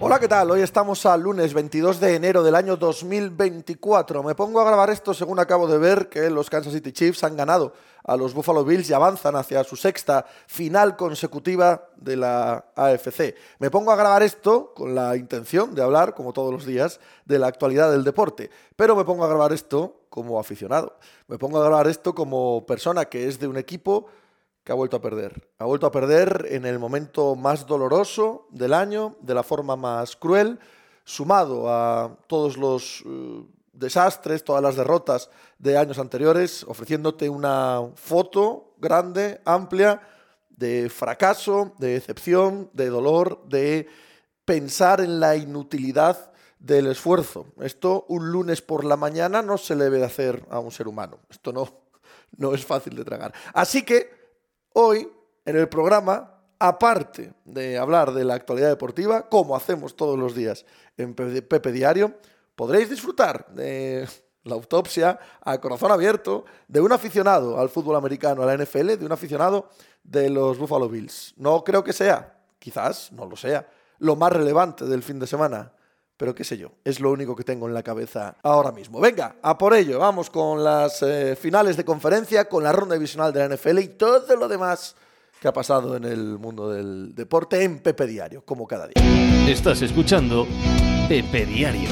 Hola, ¿qué tal? Hoy estamos al lunes 22 de enero del año 2024. Me pongo a grabar esto según acabo de ver que los Kansas City Chiefs han ganado a los Buffalo Bills y avanzan hacia su sexta final consecutiva de la AFC. Me pongo a grabar esto con la intención de hablar, como todos los días, de la actualidad del deporte, pero me pongo a grabar esto como aficionado. Me pongo a grabar esto como persona que es de un equipo que ha vuelto a perder. Ha vuelto a perder en el momento más doloroso del año, de la forma más cruel, sumado a todos los eh, desastres, todas las derrotas de años anteriores, ofreciéndote una foto grande, amplia, de fracaso, de decepción, de dolor, de pensar en la inutilidad del esfuerzo. Esto un lunes por la mañana no se le debe hacer a un ser humano. Esto no, no es fácil de tragar. Así que Hoy, en el programa, aparte de hablar de la actualidad deportiva, como hacemos todos los días en Pepe Diario, podréis disfrutar de la autopsia a corazón abierto de un aficionado al fútbol americano, a la NFL, de un aficionado de los Buffalo Bills. No creo que sea, quizás, no lo sea, lo más relevante del fin de semana, pero qué sé yo, es lo único que tengo en la cabeza ahora mismo. Venga, a por ello, vamos con las eh, finales de conferencia, con la ronda divisional de la NFL y todo lo demás que ha pasado en el mundo del deporte en Pepe Diario, como cada día. Estás escuchando Pepe Diario.